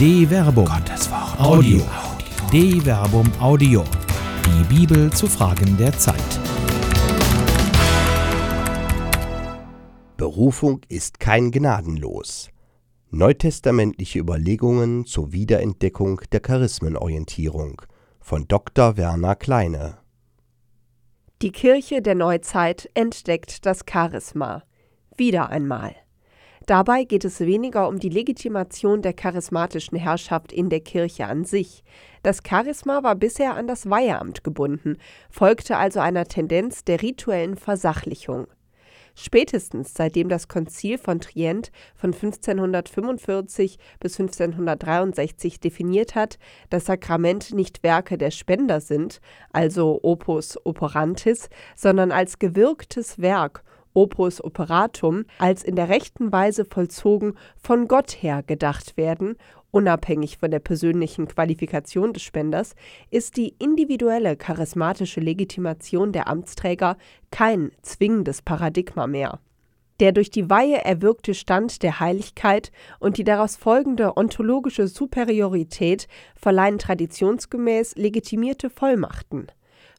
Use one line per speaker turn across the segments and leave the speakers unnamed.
De Verbum. Gottes Wort. Audio. De Verbum Audio. Die Bibel zu Fragen der Zeit.
Berufung ist kein Gnadenlos. Neutestamentliche Überlegungen zur Wiederentdeckung der Charismenorientierung von Dr. Werner Kleine.
Die Kirche der Neuzeit entdeckt das Charisma. Wieder einmal. Dabei geht es weniger um die Legitimation der charismatischen Herrschaft in der Kirche an sich. Das Charisma war bisher an das Weiheamt gebunden, folgte also einer Tendenz der rituellen Versachlichung. Spätestens seitdem das Konzil von Trient von 1545 bis 1563 definiert hat, dass Sakramente nicht Werke der Spender sind, also opus operantis, sondern als gewirktes Werk opus operatum als in der rechten Weise vollzogen von Gott her gedacht werden, unabhängig von der persönlichen Qualifikation des Spenders, ist die individuelle charismatische Legitimation der Amtsträger kein zwingendes Paradigma mehr. Der durch die Weihe erwirkte Stand der Heiligkeit und die daraus folgende ontologische Superiorität verleihen traditionsgemäß legitimierte Vollmachten.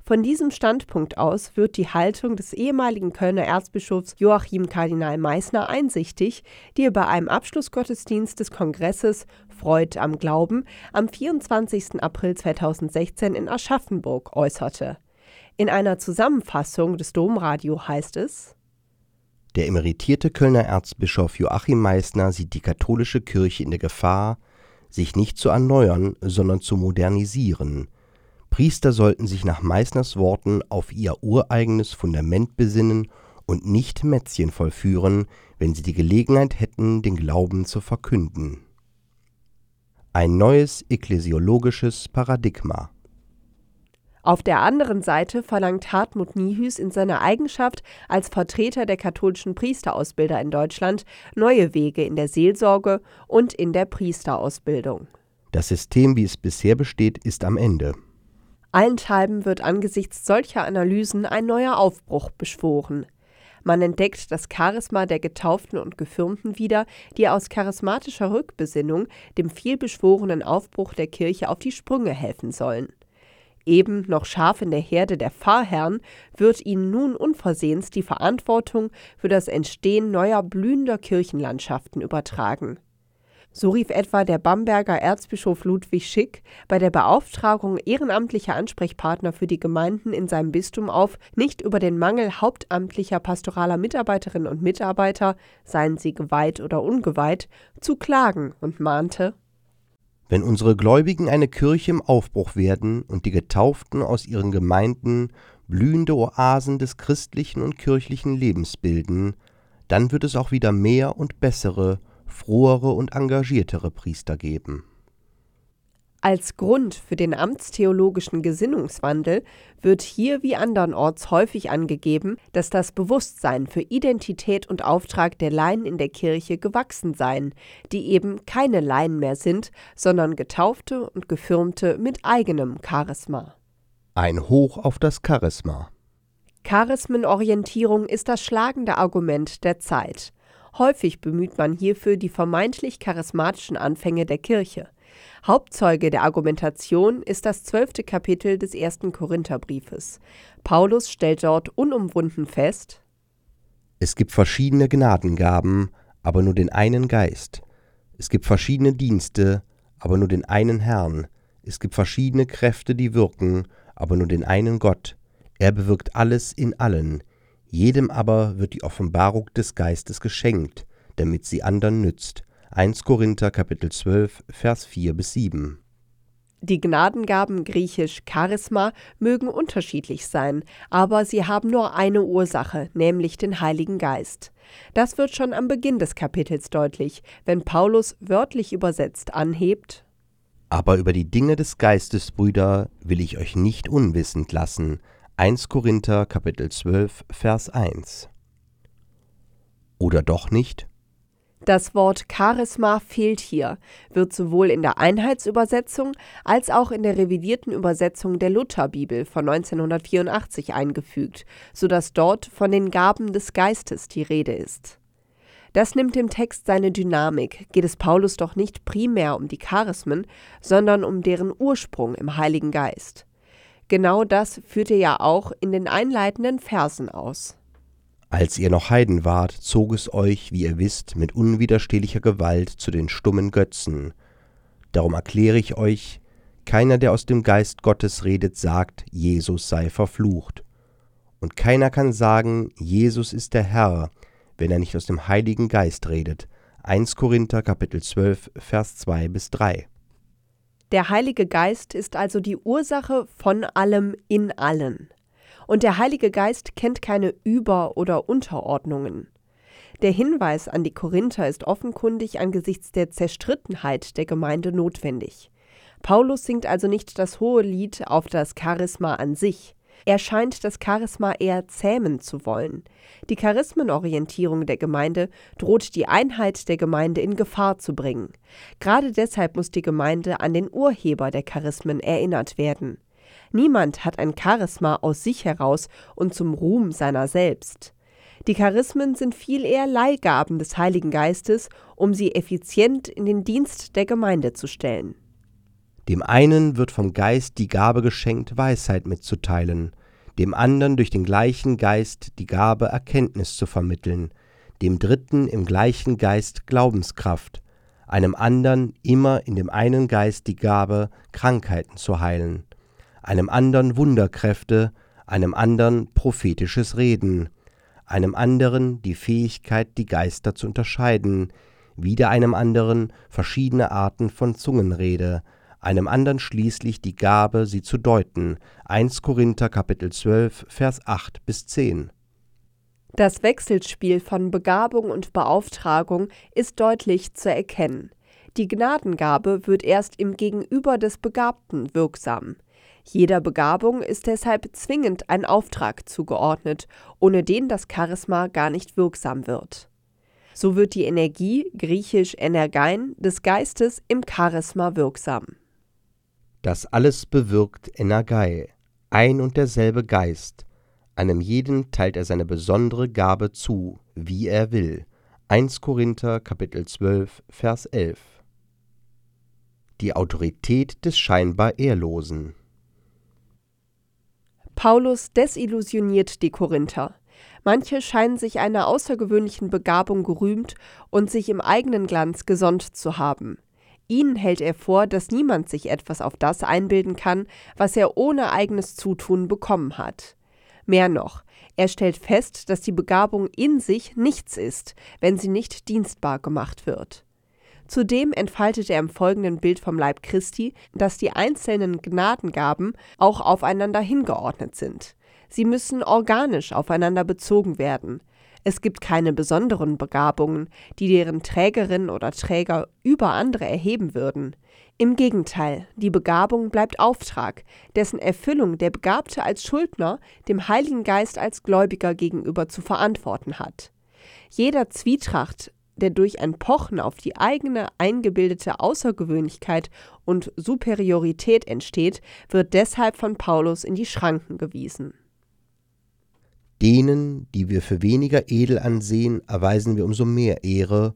Von diesem Standpunkt aus wird die Haltung des ehemaligen Kölner Erzbischofs Joachim Kardinal Meissner einsichtig, die er bei einem Abschlussgottesdienst des Kongresses Freud am Glauben am 24. April 2016 in Aschaffenburg äußerte. In einer Zusammenfassung des Domradio heißt es
Der emeritierte Kölner Erzbischof Joachim Meissner sieht die katholische Kirche in der Gefahr, sich nicht zu erneuern, sondern zu modernisieren – Priester sollten sich nach Meißners Worten auf ihr ureigenes Fundament besinnen und nicht Mätzchen vollführen, wenn sie die Gelegenheit hätten, den Glauben zu verkünden. Ein neues ekklesiologisches Paradigma
auf der anderen Seite verlangt Hartmut Niehüß in seiner Eigenschaft als Vertreter der katholischen Priesterausbilder in Deutschland neue Wege in der Seelsorge und in der Priesterausbildung.
Das System, wie es bisher besteht, ist am Ende.
Allenthalben wird angesichts solcher Analysen ein neuer Aufbruch beschworen. Man entdeckt das Charisma der Getauften und Gefirmten wieder, die aus charismatischer Rückbesinnung dem vielbeschworenen Aufbruch der Kirche auf die Sprünge helfen sollen. Eben noch scharf in der Herde der Pfarrherren wird ihnen nun unversehens die Verantwortung für das Entstehen neuer blühender Kirchenlandschaften übertragen. So rief etwa der Bamberger Erzbischof Ludwig Schick bei der Beauftragung ehrenamtlicher Ansprechpartner für die Gemeinden in seinem Bistum auf, nicht über den Mangel hauptamtlicher pastoraler Mitarbeiterinnen und Mitarbeiter, seien sie geweiht oder ungeweiht, zu klagen und mahnte
Wenn unsere Gläubigen eine Kirche im Aufbruch werden und die Getauften aus ihren Gemeinden blühende Oasen des christlichen und kirchlichen Lebens bilden, dann wird es auch wieder mehr und bessere frohere und engagiertere Priester geben.
Als Grund für den amtstheologischen Gesinnungswandel wird hier wie andernorts häufig angegeben, dass das Bewusstsein für Identität und Auftrag der Laien in der Kirche gewachsen seien, die eben keine Laien mehr sind, sondern Getaufte und Gefirmte mit eigenem Charisma.
Ein Hoch auf das Charisma.
Charismenorientierung ist das schlagende Argument der Zeit. Häufig bemüht man hierfür die vermeintlich charismatischen Anfänge der Kirche. Hauptzeuge der Argumentation ist das zwölfte Kapitel des ersten Korintherbriefes. Paulus stellt dort unumwunden fest:
Es gibt verschiedene Gnadengaben, aber nur den einen Geist. Es gibt verschiedene Dienste, aber nur den einen Herrn. Es gibt verschiedene Kräfte, die wirken, aber nur den einen Gott. Er bewirkt alles in allen. Jedem aber wird die Offenbarung des Geistes geschenkt, damit sie anderen nützt. 1 Korinther Kapitel 12 Vers 4 bis 7.
Die Gnadengaben griechisch Charisma mögen unterschiedlich sein, aber sie haben nur eine Ursache, nämlich den Heiligen Geist. Das wird schon am Beginn des Kapitels deutlich, wenn Paulus wörtlich übersetzt anhebt
Aber über die Dinge des Geistes, Brüder, will ich euch nicht unwissend lassen, 1 Korinther Kapitel 12 Vers 1 Oder doch nicht?
Das Wort Charisma fehlt hier, wird sowohl in der Einheitsübersetzung als auch in der revidierten Übersetzung der Lutherbibel von 1984 eingefügt, sodass dort von den Gaben des Geistes die Rede ist. Das nimmt dem Text seine Dynamik, geht es Paulus doch nicht primär um die Charismen, sondern um deren Ursprung im Heiligen Geist. Genau das führt er ja auch in den einleitenden Versen aus.
Als ihr noch Heiden wart, zog es euch, wie ihr wisst, mit unwiderstehlicher Gewalt zu den stummen Götzen. Darum erkläre ich euch, keiner, der aus dem Geist Gottes redet, sagt, Jesus sei verflucht. Und keiner kann sagen, Jesus ist der Herr, wenn er nicht aus dem Heiligen Geist redet. 1 Korinther Kapitel 12 Vers 2 bis 3.
Der Heilige Geist ist also die Ursache von allem in allen. Und der Heilige Geist kennt keine Über- oder Unterordnungen. Der Hinweis an die Korinther ist offenkundig angesichts der Zerstrittenheit der Gemeinde notwendig. Paulus singt also nicht das hohe Lied auf das Charisma an sich. Er scheint das Charisma eher zähmen zu wollen. Die Charismenorientierung der Gemeinde droht die Einheit der Gemeinde in Gefahr zu bringen. Gerade deshalb muss die Gemeinde an den Urheber der Charismen erinnert werden. Niemand hat ein Charisma aus sich heraus und zum Ruhm seiner selbst. Die Charismen sind viel eher Leihgaben des Heiligen Geistes, um sie effizient in den Dienst der Gemeinde zu stellen.
Dem einen wird vom Geist die Gabe geschenkt, Weisheit mitzuteilen, dem anderen durch den gleichen Geist die Gabe, Erkenntnis zu vermitteln, dem dritten im gleichen Geist Glaubenskraft, einem anderen immer in dem einen Geist die Gabe, Krankheiten zu heilen, einem anderen Wunderkräfte, einem anderen prophetisches Reden, einem anderen die Fähigkeit, die Geister zu unterscheiden, wieder einem anderen verschiedene Arten von Zungenrede, einem anderen schließlich die Gabe, sie zu deuten. 1 Korinther Kapitel 12, Vers 8 bis 10.
Das Wechselspiel von Begabung und Beauftragung ist deutlich zu erkennen. Die Gnadengabe wird erst im Gegenüber des Begabten wirksam. Jeder Begabung ist deshalb zwingend ein Auftrag zugeordnet, ohne den das Charisma gar nicht wirksam wird. So wird die Energie, griechisch Energein, des Geistes im Charisma wirksam.
Das alles bewirkt Energai, ein und derselbe Geist. Einem jeden teilt er seine besondere Gabe zu, wie er will. 1 Korinther Kapitel 12 Vers 11 Die Autorität des scheinbar Ehrlosen
Paulus desillusioniert die Korinther. Manche scheinen sich einer außergewöhnlichen Begabung gerühmt und sich im eigenen Glanz gesonnt zu haben. Ihnen hält er vor, dass niemand sich etwas auf das einbilden kann, was er ohne eigenes Zutun bekommen hat. Mehr noch, er stellt fest, dass die Begabung in sich nichts ist, wenn sie nicht dienstbar gemacht wird. Zudem entfaltet er im folgenden Bild vom Leib Christi, dass die einzelnen Gnadengaben auch aufeinander hingeordnet sind. Sie müssen organisch aufeinander bezogen werden. Es gibt keine besonderen Begabungen, die deren Trägerin oder Träger über andere erheben würden. Im Gegenteil, die Begabung bleibt Auftrag, dessen Erfüllung der Begabte als Schuldner dem Heiligen Geist als Gläubiger gegenüber zu verantworten hat. Jeder Zwietracht, der durch ein Pochen auf die eigene eingebildete Außergewöhnlichkeit und Superiorität entsteht, wird deshalb von Paulus in die Schranken gewiesen.
Denen, die wir für weniger edel ansehen, erweisen wir umso mehr Ehre,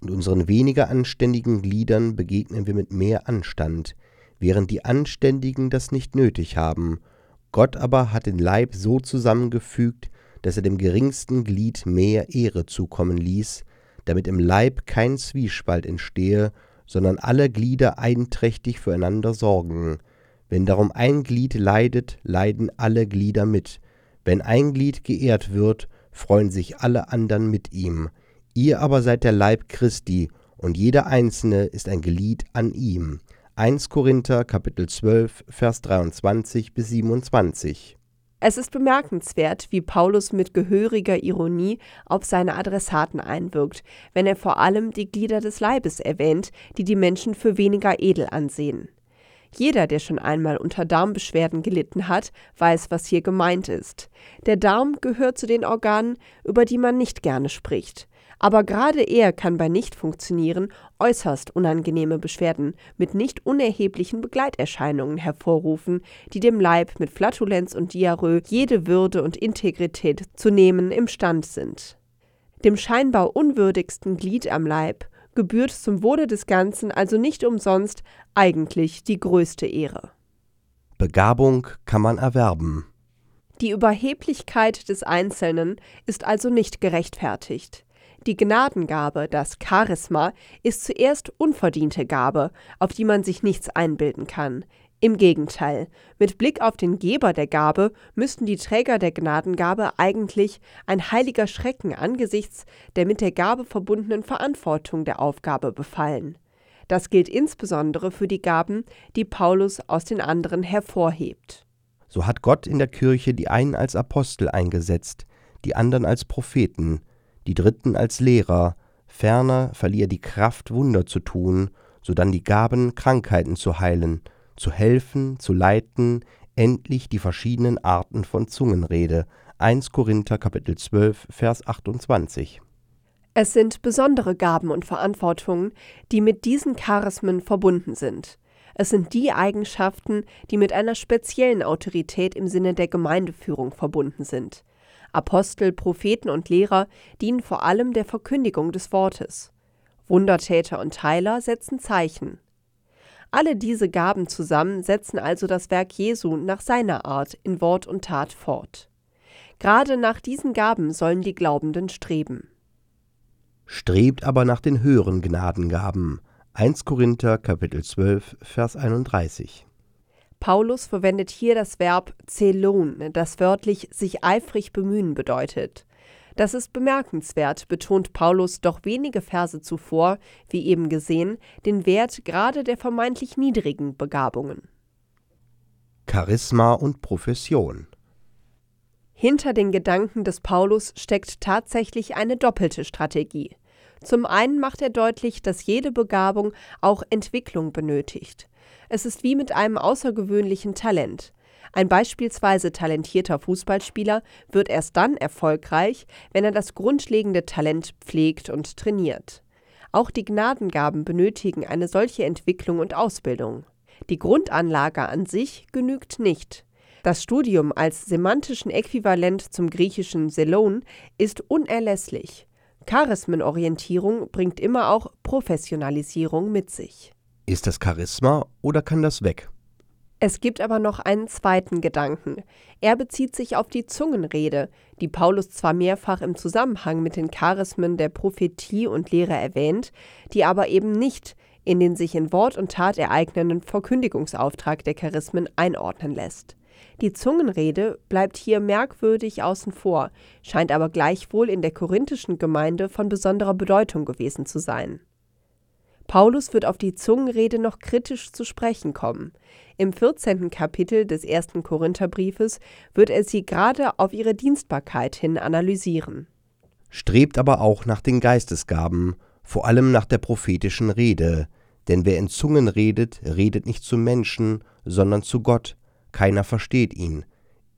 und unseren weniger anständigen Gliedern begegnen wir mit mehr Anstand, während die Anständigen das nicht nötig haben. Gott aber hat den Leib so zusammengefügt, dass er dem geringsten Glied mehr Ehre zukommen ließ, damit im Leib kein Zwiespalt entstehe, sondern alle Glieder einträchtig füreinander sorgen. Wenn darum ein Glied leidet, leiden alle Glieder mit, wenn ein Glied geehrt wird, freuen sich alle anderen mit ihm. Ihr aber seid der Leib Christi, und jeder einzelne ist ein Glied an ihm. 1 Korinther Kapitel 12 Vers 23 bis 27.
Es ist bemerkenswert, wie Paulus mit gehöriger Ironie auf seine Adressaten einwirkt, wenn er vor allem die Glieder des Leibes erwähnt, die die Menschen für weniger edel ansehen. Jeder, der schon einmal unter Darmbeschwerden gelitten hat, weiß, was hier gemeint ist. Der Darm gehört zu den Organen, über die man nicht gerne spricht. Aber gerade er kann bei Nichtfunktionieren äußerst unangenehme Beschwerden mit nicht unerheblichen Begleiterscheinungen hervorrufen, die dem Leib mit Flatulenz und Diarrhoe jede Würde und Integrität zu nehmen imstand sind. Dem scheinbar unwürdigsten Glied am Leib gebührt zum Wohle des Ganzen also nicht umsonst eigentlich die größte Ehre.
Begabung kann man erwerben.
Die Überheblichkeit des Einzelnen ist also nicht gerechtfertigt. Die Gnadengabe, das Charisma, ist zuerst unverdiente Gabe, auf die man sich nichts einbilden kann. Im Gegenteil, mit Blick auf den Geber der Gabe müssten die Träger der Gnadengabe eigentlich ein heiliger Schrecken angesichts der mit der Gabe verbundenen Verantwortung der Aufgabe befallen. Das gilt insbesondere für die Gaben, die Paulus aus den anderen hervorhebt.
So hat Gott in der Kirche die einen als Apostel eingesetzt, die anderen als Propheten, die dritten als Lehrer, ferner verlieh er die Kraft, Wunder zu tun, sodann die Gaben, Krankheiten zu heilen, zu helfen, zu leiten, endlich die verschiedenen Arten von Zungenrede. 1 Korinther Kapitel 12 Vers 28.
Es sind besondere Gaben und Verantwortungen, die mit diesen Charismen verbunden sind. Es sind die Eigenschaften, die mit einer speziellen Autorität im Sinne der Gemeindeführung verbunden sind. Apostel, Propheten und Lehrer dienen vor allem der Verkündigung des Wortes. Wundertäter und Heiler setzen Zeichen. Alle diese Gaben zusammen setzen also das Werk Jesu nach seiner Art in Wort und Tat fort. Gerade nach diesen Gaben sollen die Glaubenden streben.
Strebt aber nach den höheren Gnadengaben. 1 Korinther Kapitel 12 Vers 31.
Paulus verwendet hier das Verb zelon, das wörtlich sich eifrig bemühen bedeutet. Das ist bemerkenswert, betont Paulus doch wenige Verse zuvor, wie eben gesehen, den Wert gerade der vermeintlich niedrigen Begabungen.
Charisma und Profession
Hinter den Gedanken des Paulus steckt tatsächlich eine doppelte Strategie. Zum einen macht er deutlich, dass jede Begabung auch Entwicklung benötigt. Es ist wie mit einem außergewöhnlichen Talent. Ein beispielsweise talentierter Fußballspieler wird erst dann erfolgreich, wenn er das grundlegende Talent pflegt und trainiert. Auch die Gnadengaben benötigen eine solche Entwicklung und Ausbildung. Die Grundanlage an sich genügt nicht. Das Studium als semantischen Äquivalent zum griechischen Selon ist unerlässlich. Charismenorientierung bringt immer auch Professionalisierung mit sich.
Ist das Charisma oder kann das weg?
Es gibt aber noch einen zweiten Gedanken. Er bezieht sich auf die Zungenrede, die Paulus zwar mehrfach im Zusammenhang mit den Charismen der Prophetie und Lehre erwähnt, die aber eben nicht in den sich in Wort und Tat ereignenden Verkündigungsauftrag der Charismen einordnen lässt. Die Zungenrede bleibt hier merkwürdig außen vor, scheint aber gleichwohl in der korinthischen Gemeinde von besonderer Bedeutung gewesen zu sein. Paulus wird auf die Zungenrede noch kritisch zu sprechen kommen. Im 14. Kapitel des ersten Korintherbriefes wird er sie gerade auf ihre Dienstbarkeit hin analysieren.
Strebt aber auch nach den Geistesgaben, vor allem nach der prophetischen Rede, denn wer in Zungen redet, redet nicht zu Menschen, sondern zu Gott, keiner versteht ihn.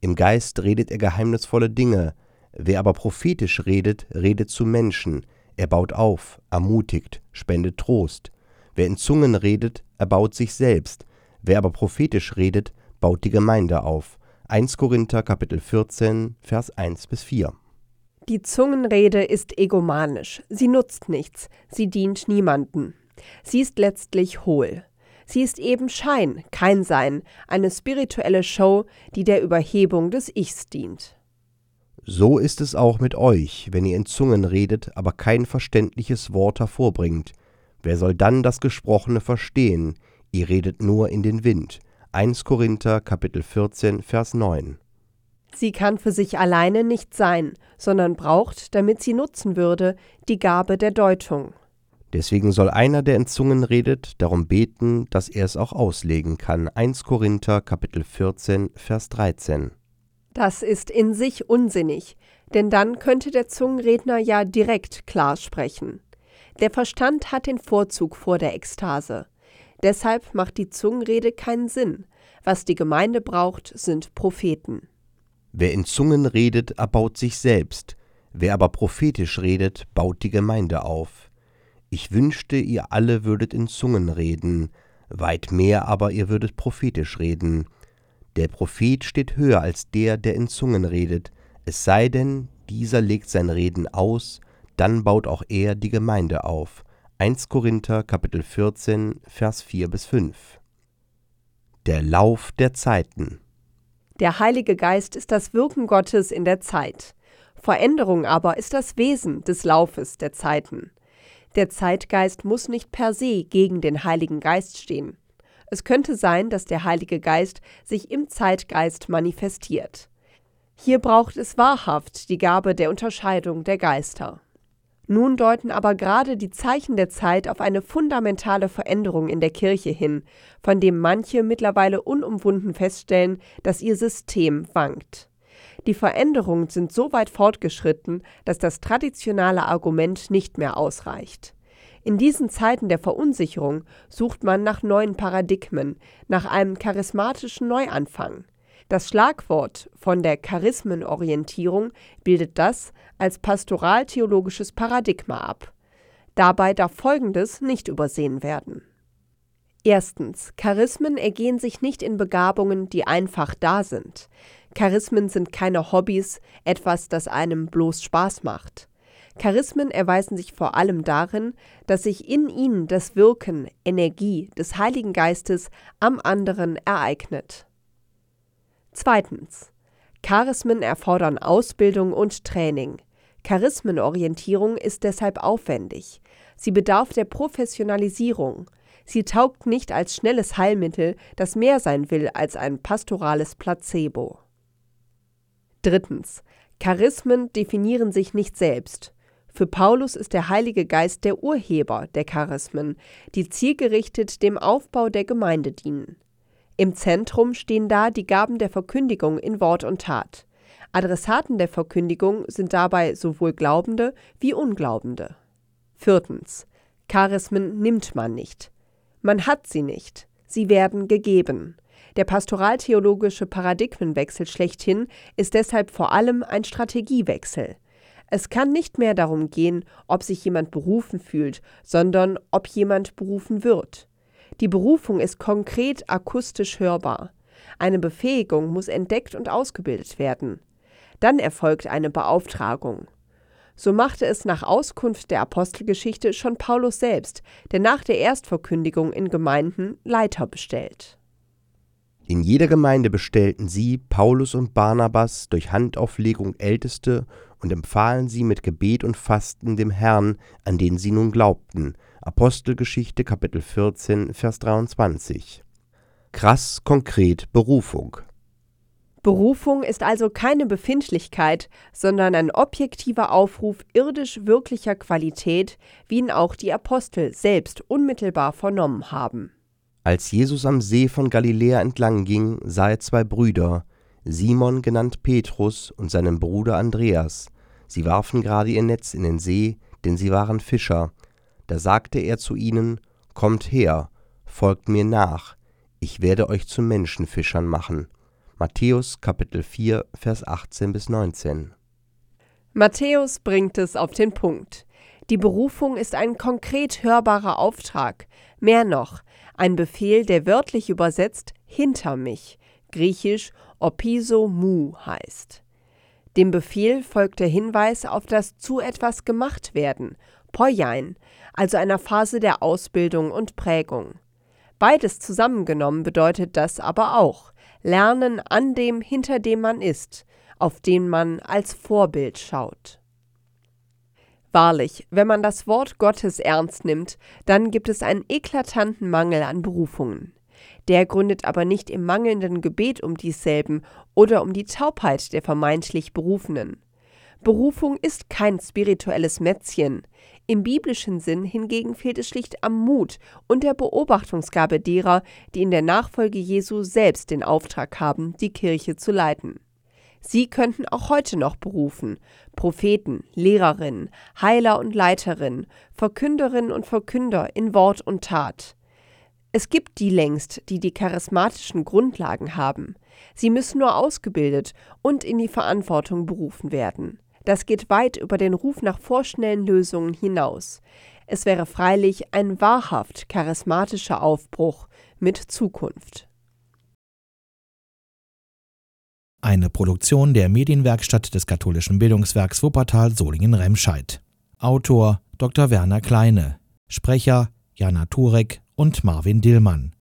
Im Geist redet er geheimnisvolle Dinge, wer aber prophetisch redet, redet zu Menschen, er baut auf, ermutigt, spendet Trost. Wer in Zungen redet, erbaut sich selbst. Wer aber prophetisch redet, baut die Gemeinde auf. 1 Korinther Kapitel 14, Vers 1 bis 4.
Die Zungenrede ist egomanisch. Sie nutzt nichts. Sie dient niemanden. Sie ist letztlich hohl. Sie ist eben Schein, kein Sein, eine spirituelle Show, die der Überhebung des Ichs dient.
So ist es auch mit euch, wenn ihr in Zungen redet, aber kein verständliches Wort hervorbringt. Wer soll dann das Gesprochene verstehen? Ihr redet nur in den Wind. 1 Korinther Kapitel 14 Vers 9.
Sie kann für sich alleine nicht sein, sondern braucht, damit sie nutzen würde, die Gabe der Deutung.
Deswegen soll einer, der in Zungen redet, darum beten, dass er es auch auslegen kann. 1 Korinther Kapitel 14 Vers 13.
Das ist in sich unsinnig, denn dann könnte der Zungenredner ja direkt klar sprechen. Der Verstand hat den Vorzug vor der Ekstase. Deshalb macht die Zungenrede keinen Sinn. Was die Gemeinde braucht, sind Propheten.
Wer in Zungen redet, erbaut sich selbst. Wer aber prophetisch redet, baut die Gemeinde auf. Ich wünschte, ihr alle würdet in Zungen reden, weit mehr aber ihr würdet prophetisch reden. Der Prophet steht höher als der, der in Zungen redet, es sei denn, dieser legt sein Reden aus, dann baut auch er die Gemeinde auf. 1 Korinther Kapitel 14 Vers 4 bis 5. Der Lauf der Zeiten.
Der Heilige Geist ist das Wirken Gottes in der Zeit. Veränderung aber ist das Wesen des Laufes der Zeiten. Der Zeitgeist muss nicht per se gegen den Heiligen Geist stehen. Es könnte sein, dass der Heilige Geist sich im Zeitgeist manifestiert. Hier braucht es wahrhaft die Gabe der Unterscheidung der Geister. Nun deuten aber gerade die Zeichen der Zeit auf eine fundamentale Veränderung in der Kirche hin, von dem manche mittlerweile unumwunden feststellen, dass ihr System wankt. Die Veränderungen sind so weit fortgeschritten, dass das traditionelle Argument nicht mehr ausreicht. In diesen Zeiten der Verunsicherung sucht man nach neuen Paradigmen, nach einem charismatischen Neuanfang. Das Schlagwort von der Charismenorientierung bildet das als pastoraltheologisches Paradigma ab. Dabei darf Folgendes nicht übersehen werden. Erstens. Charismen ergehen sich nicht in Begabungen, die einfach da sind. Charismen sind keine Hobbys, etwas, das einem bloß Spaß macht. Charismen erweisen sich vor allem darin, dass sich in ihnen das Wirken, Energie des Heiligen Geistes am anderen ereignet. Zweitens. Charismen erfordern Ausbildung und Training. Charismenorientierung ist deshalb aufwendig. Sie bedarf der Professionalisierung. Sie taugt nicht als schnelles Heilmittel, das mehr sein will als ein pastorales Placebo. Drittens. Charismen definieren sich nicht selbst. Für Paulus ist der Heilige Geist der Urheber der Charismen, die zielgerichtet dem Aufbau der Gemeinde dienen. Im Zentrum stehen da die Gaben der Verkündigung in Wort und Tat. Adressaten der Verkündigung sind dabei sowohl Glaubende wie Unglaubende. Viertens. Charismen nimmt man nicht. Man hat sie nicht. Sie werden gegeben. Der pastoraltheologische Paradigmenwechsel schlechthin ist deshalb vor allem ein Strategiewechsel. Es kann nicht mehr darum gehen, ob sich jemand berufen fühlt, sondern ob jemand berufen wird. Die Berufung ist konkret akustisch hörbar. Eine Befähigung muss entdeckt und ausgebildet werden. Dann erfolgt eine Beauftragung. So machte es nach Auskunft der Apostelgeschichte schon Paulus selbst, der nach der Erstverkündigung in Gemeinden Leiter bestellt.
In jeder Gemeinde bestellten sie, Paulus und Barnabas, durch Handauflegung Älteste und empfahlen sie mit Gebet und Fasten dem Herrn, an den sie nun glaubten. Apostelgeschichte Kapitel 14, Vers 23. Krass konkret Berufung.
Berufung ist also keine Befindlichkeit, sondern ein objektiver Aufruf irdisch wirklicher Qualität, wie ihn auch die Apostel selbst unmittelbar vernommen haben.
Als Jesus am See von Galiläa entlang ging, sah er zwei Brüder, Simon genannt Petrus und seinen Bruder Andreas. Sie warfen gerade ihr Netz in den See, denn sie waren Fischer. Da sagte er zu ihnen, Kommt her, folgt mir nach, ich werde euch zu Menschenfischern machen. Matthäus Kapitel 4, Vers 18 bis 19.
Matthäus bringt es auf den Punkt. Die Berufung ist ein konkret hörbarer Auftrag, mehr noch, ein Befehl, der wörtlich übersetzt hinter mich, griechisch opiso mu heißt. Dem Befehl folgt der Hinweis auf das zu etwas gemacht werden, poiein, also einer Phase der Ausbildung und Prägung. Beides zusammengenommen bedeutet das aber auch Lernen an dem, hinter dem man ist, auf den man als Vorbild schaut. Wahrlich, wenn man das Wort Gottes ernst nimmt, dann gibt es einen eklatanten Mangel an Berufungen. Der gründet aber nicht im mangelnden Gebet um dieselben oder um die Taubheit der vermeintlich Berufenen. Berufung ist kein spirituelles Mätzchen. Im biblischen Sinn hingegen fehlt es schlicht am Mut und der Beobachtungsgabe derer, die in der Nachfolge Jesu selbst den Auftrag haben, die Kirche zu leiten. Sie könnten auch heute noch berufen, Propheten, Lehrerinnen, Heiler und Leiterinnen, Verkünderinnen und Verkünder in Wort und Tat. Es gibt die längst, die die charismatischen Grundlagen haben. Sie müssen nur ausgebildet und in die Verantwortung berufen werden. Das geht weit über den Ruf nach vorschnellen Lösungen hinaus. Es wäre freilich ein wahrhaft charismatischer Aufbruch mit Zukunft.
Eine Produktion der Medienwerkstatt des katholischen Bildungswerks Wuppertal Solingen-Remscheid Autor Dr. Werner Kleine. Sprecher Jana Turek und Marvin Dillmann.